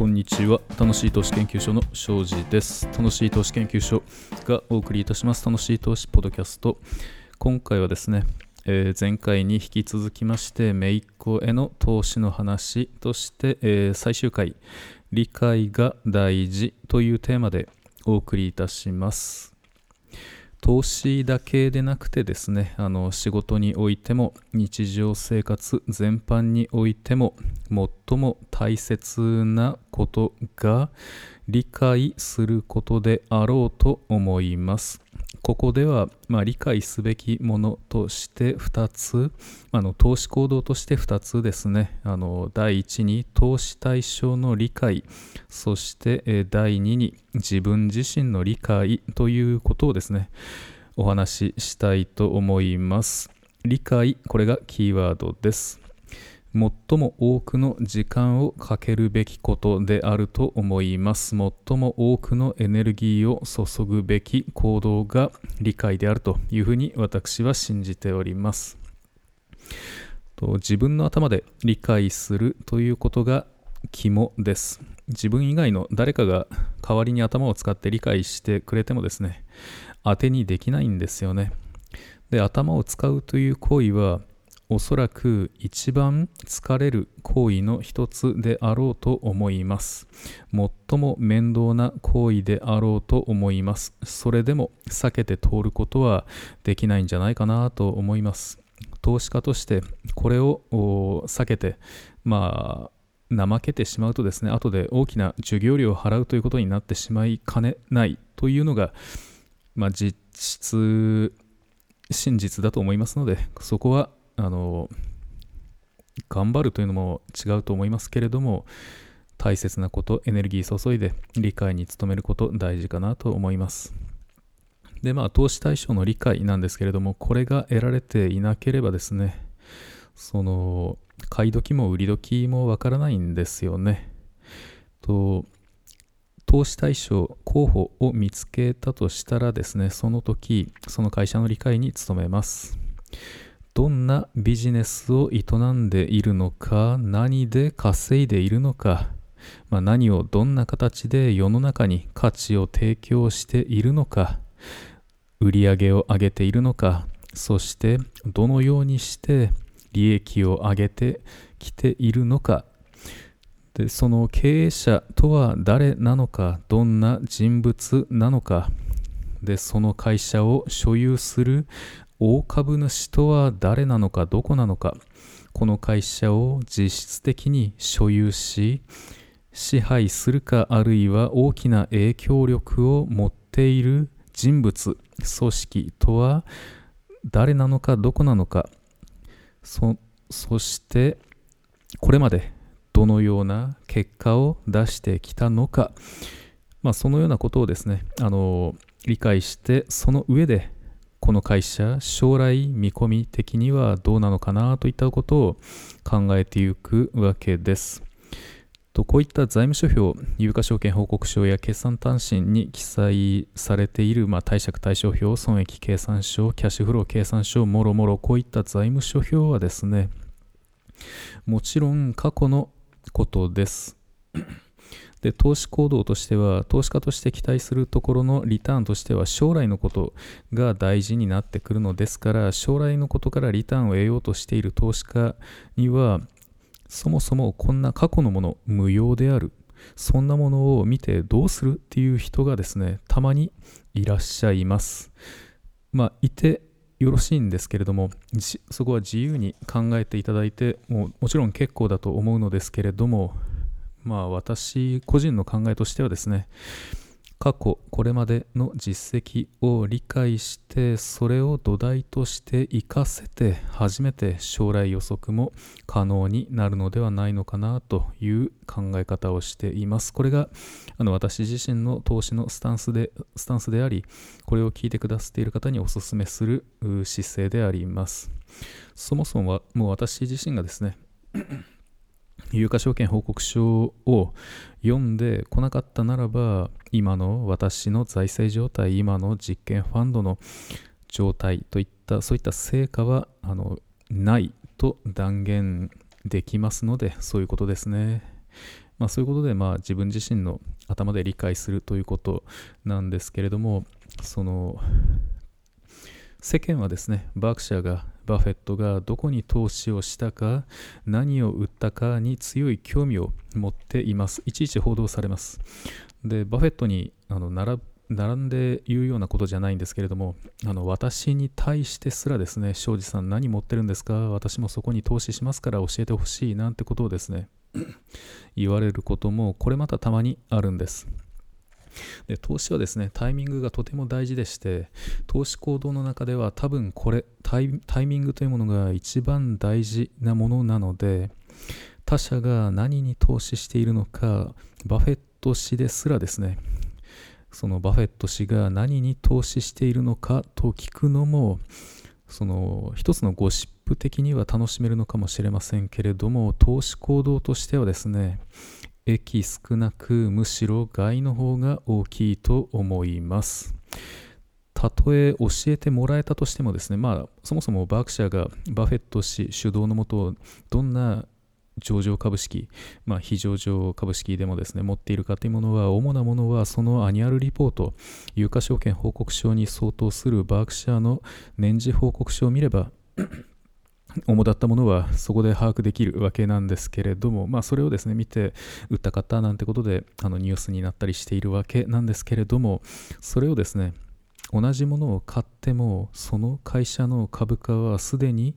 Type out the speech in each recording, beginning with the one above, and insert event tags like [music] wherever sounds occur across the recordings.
こんにちは。楽しい投資研究所の庄司です。楽しい投資研究所がお送りいたします。楽しい投資ポッドキャスト。今回はですね、えー、前回に引き続きましてめいっ子への投資の話として、えー、最終回理解が大事というテーマでお送りいたします。投資だけでなくてですねあの仕事においても日常生活全般においても最も大切なことが理解することであろうと思います。ここでは、まあ、理解すべきものとして2つあの投資行動として2つですね。あの第1に投資対象の理解そして、第2に自分自身の理解ということをですね。お話ししたいと思います。理解これがキーワードです。最も多くの時間をかけるべきことであると思います。最も多くのエネルギーを注ぐべき行動が理解であるというふうに私は信じております。と自分の頭で理解するということが肝です。自分以外の誰かが代わりに頭を使って理解してくれてもですね、当てにできないんですよね。で、頭を使うという行為はおそらく一番疲れる行為の一つであろうと思います。最も面倒な行為であろうと思います。それでも避けて通ることはできないんじゃないかなと思います。投資家としてこれを避けて、まあ、怠けてしまうとですね、後で大きな授業料を払うということになってしまいかねないというのが、まあ、実質、真実だと思いますので、そこはあの頑張るというのも違うと思いますけれども大切なことエネルギー注いで理解に努めること大事かなと思います。でまあ投資対象の理解なんですけれどもこれが得られていなければですねその買い時も売り時もわからないんですよね。と投資対象候補を見つけたとしたらですねその時その会社の理解に努めます。どんなビジネスを営んでいるのか、何で稼いでいるのか、まあ、何をどんな形で世の中に価値を提供しているのか、売り上げを上げているのか、そしてどのようにして利益を上げてきているのか、でその経営者とは誰なのか、どんな人物なのか、でその会社を所有する大株主とは誰なのかどこなのかこの会社を実質的に所有し支配するかあるいは大きな影響力を持っている人物組織とは誰なのかどこなのかそそしてこれまでどのような結果を出してきたのか、まあ、そのようなことをですねあの理解してその上でこの会社、将来見込み的にはどうなのかなといったことを考えていくわけです。とこういった財務諸表、有価証券報告書や決算単身に記載されている、まあ、貸借対照表、損益計算書、キャッシュフロー計算書、もろもろこういった財務諸表はですね、もちろん過去のことです。で投資行動としては投資家として期待するところのリターンとしては将来のことが大事になってくるのですから将来のことからリターンを得ようとしている投資家にはそもそもこんな過去のもの無用である。そんなものを見てどうするっていう人がですねたまにいらっしゃいます。まあいてよろしいんですけれどもそこは自由に考えていただいてもうもちろん結構だと思うのですけれどもまあ私個人の考えとしてはですね過去これまでの実績を理解してそれを土台として活かせて初めて将来予測も可能になるのではないのかなという考え方をしています。これがあの私自身の投資のスタンスでスタンスでありこれを聞いてくださっている方にお勧めする姿勢であります。そもそもはもう私自身がですね有価証券報告書を読んでこなかったならば今の私の財政状態今の実験ファンドの状態といったそういった成果はあのないと断言できますのでそういうことですね。まあ、そういうことで、まあ、自分自身の頭で理解するということなんですけれどもその世間はですねバークシャーがバフェットがどこに投資をしたか何を売ったかに強い興味を持っています。いちいち報道されます。でバフェットにあの並並んで言うようなことじゃないんですけれどもあの私に対してすらですね庄司さん何持ってるんですか？私もそこに投資しますから教えてほしいなんてことをですね [clears throat] 言われることもこれまたたまにあるんです。で投資はですねタイミングがとても大事でして投資行動の中では多分これタイミングというものが一番大事なものなので他者が何に投資しているのかバフェット氏ですらですねそのバフェット氏が何に投資しているのかと聞くのもその一つのゴシップ的には楽しめるのかもしれませんけれども投資行動としてはですね益少なくむしろ害の方が大きいと思います。たとえ教えてもらえたとしてもですねまあそもそもバークシャーがバフェット氏主導のもとどんな上場株式、まあ、非上場株式でもですね持っているかというものは主なものはそのアニュアルリポート有価証券報告書に相当するバークシャーの年次報告書を見れば主だったものはそこで把握できるわけなんですけれども、まあ、それをですね見て売った方なんてことであのニュースになったりしているわけなんですけれどもそれをですね同じものを買ってもその会社の株価はすでに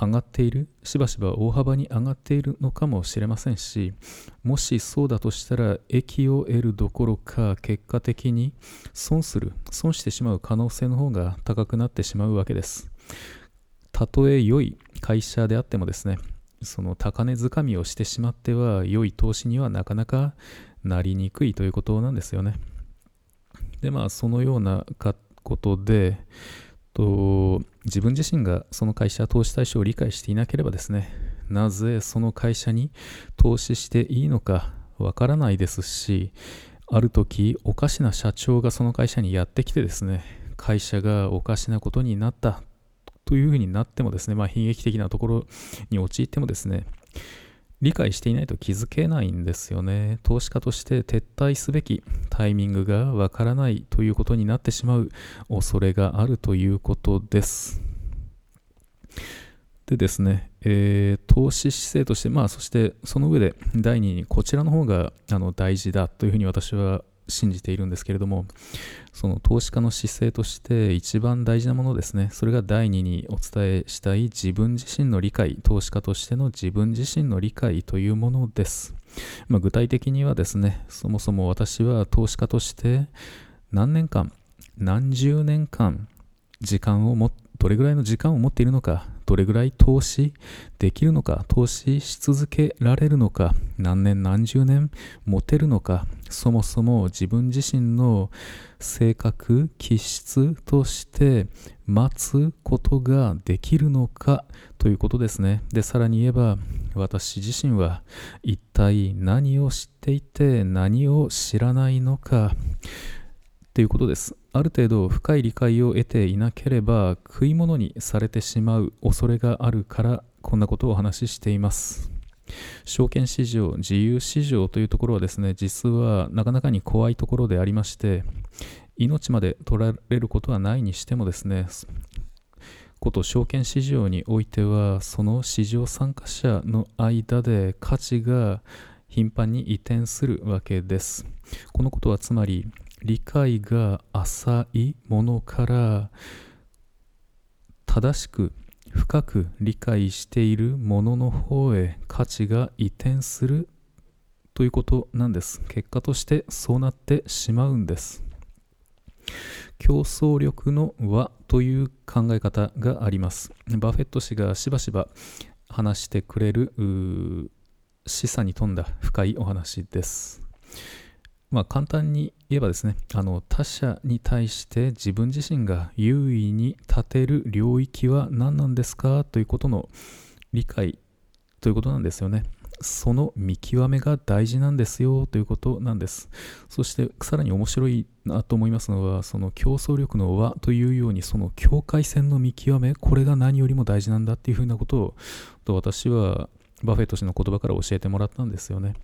上がっているしばしば大幅に上がっているのかもしれませんしもしそうだとしたら益を得るどころか結果的に損する損してしまう可能性の方が高くなってしまうわけです。たとえ良い会社であってもですねその高値掴みをしてしまっては良い投資にはなかなかなりにくいということなんですよね。でまあそのようなことでと自分自身がその会社投資対象を理解していなければですねなぜその会社に投資していいのかわからないですしある時おかしな社長がその会社にやってきてですね会社がおかしなことになったというふうになってもですね、まあ、悲劇的なところに陥ってもですね、理解していないと気づけないんですよね。投資家として撤退すべきタイミングがわからないということになってしまう恐れがあるということです。でですね、えー、投資姿勢として、まあ、そしてその上で第2にこちらの方があの大事だというふうに私は信じているんですけれども、その投資家の姿勢として一番大事なものですね、それが第2にお伝えしたい自分自身の理解、投資家としての自分自身の理解というものです。まあ、具体的にはですね、そもそも私は投資家として何年間、何十年間、時間をも、どれぐらいの時間を持っているのか、どれぐらい投資できるのか、投資し続けられるのか、何年何十年持てるのか、そもそも自分自身の性格、気質として待つことができるのかということですね。で、さらに言えば、私自身は一体何を知っていて何を知らないのか、ということです。ある程度深い理解を得ていなければ食い物にされてしまう恐れがあるからこんなことをお話ししています。証券市場、自由市場というところはですね、実はなかなかに怖いところでありまして、命まで取られることはないにしてもですね、こと証券市場においては、その市場参加者の間で価値が頻繁に移転するわけです。このことはつまり、理解が浅いものから正しく深く理解しているものの方へ価値が移転するということなんです。結果としてそうなってしまうんです。競争力の輪という考え方があります。バフェット氏がしばしば話してくれる示唆に富んだ深いお話です。まあ、簡単に言えばですねあの他者に対して自分自身が優位に立てる領域は何なんですか？ということの理解ということなんですよね。その見極めが大事なんですよ？ということなんです。そしてさらに面白いなと思いますのは、その競争力の輪というように、その境界線の見極め、これが何よりも大事なんだっていうふうなことを私はバフェット氏の言葉から教えてもらったんですよね。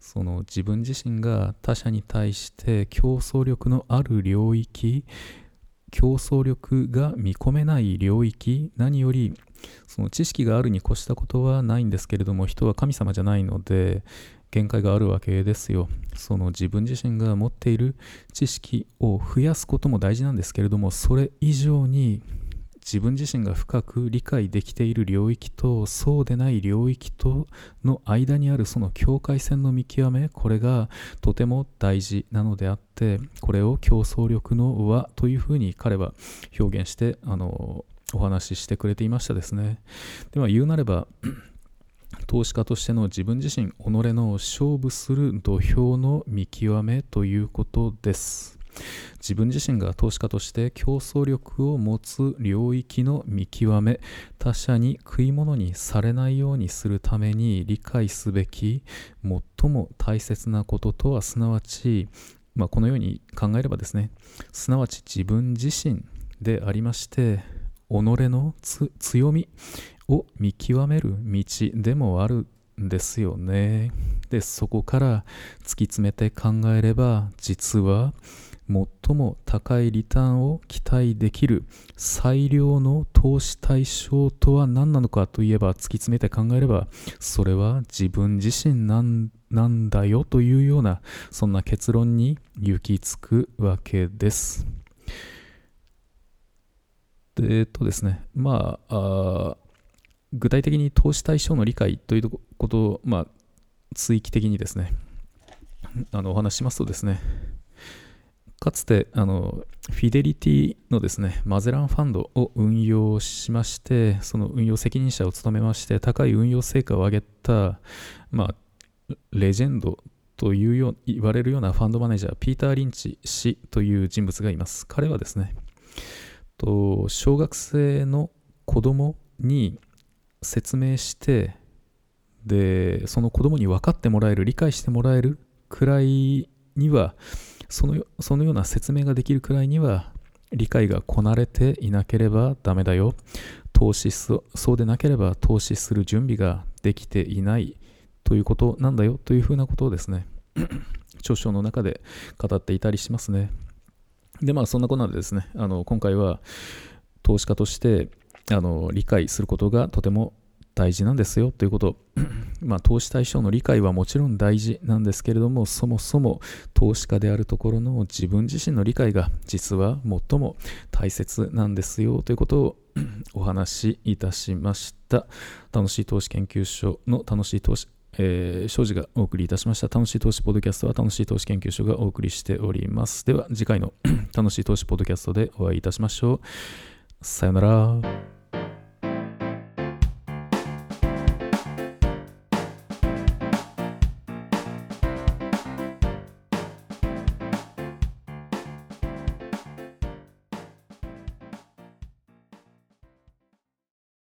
その自分自身が他者に対して競争力のある領域、競争力が見込めない領域、何よりその知識があるに越したことはないんですけれども、人は神様じゃないので、限界があるわけですよ。その自分自身が持っている知識を増やすことも大事なんですけれども、それ以上に自分自身が深く理解できている領域とそうでない領域との間にあるその境界線の見極めこれがとても大事なのであってこれを競争力の輪というふうに彼は表現してあのお話ししてくれていましたですね。では言うなれば [clears throat] 投資家としての自分自身己の勝負する土俵の見極めということです。自分自身が投資家として競争力を持つ領域の見極め他者に食い物にされないようにするために理解すべき最も大切なこととはすなわち、まあ、このように考えればですねすなわち自分自身でありまして己の強みを見極める道でもあるんですよね。でそこから突き詰めて考えれば実は最も高いリターンを期待できる最良の投資対象とは何なのかといえば突き詰めて考えればそれは自分自身なんなんだよというようなそんな結論に行き着くわけです。でえっとですねまあ具体的に投資対象の理解ということを、まあ、追記的にですねあのお話しますとですねかつてあのフィデリティのですねマゼランファンドを運用しましてその運用責任者を務めまして高い運用成果を上げた、まあ、レジェンドというよう言われるようなファンドマネージャーピーター・リンチ氏という人物がいます。彼はですねと小学生の子供に説明してでその子供に分かってもらえる理解してもらえるくらいにはそのそのような説明ができるくらいには理解がこなれていなければダメだよ。投資そうでなければ投資する準備ができていないということなんだよというふうなことをですね [clears throat] 著書の中で語っていたりしますね。でまあそんなことでですねあの今回は投資家としてあの理解することがとても大事なんですよということ。[clears throat] まあ、投資対象の理解はもちろん大事なんですけれども、そもそも投資家であるところの自分自身の理解が実は最も大切なんですよということを [clears throat] お話しいたしました。楽しい投資研究所の楽しい投資えー、庄司がお送りいたしました楽しい投資ポッドキャストは楽しい投資研究所がお送りしております。では次回の [clears throat] 楽しい投資ポッドキャストでお会いいたしましょう。さよなら。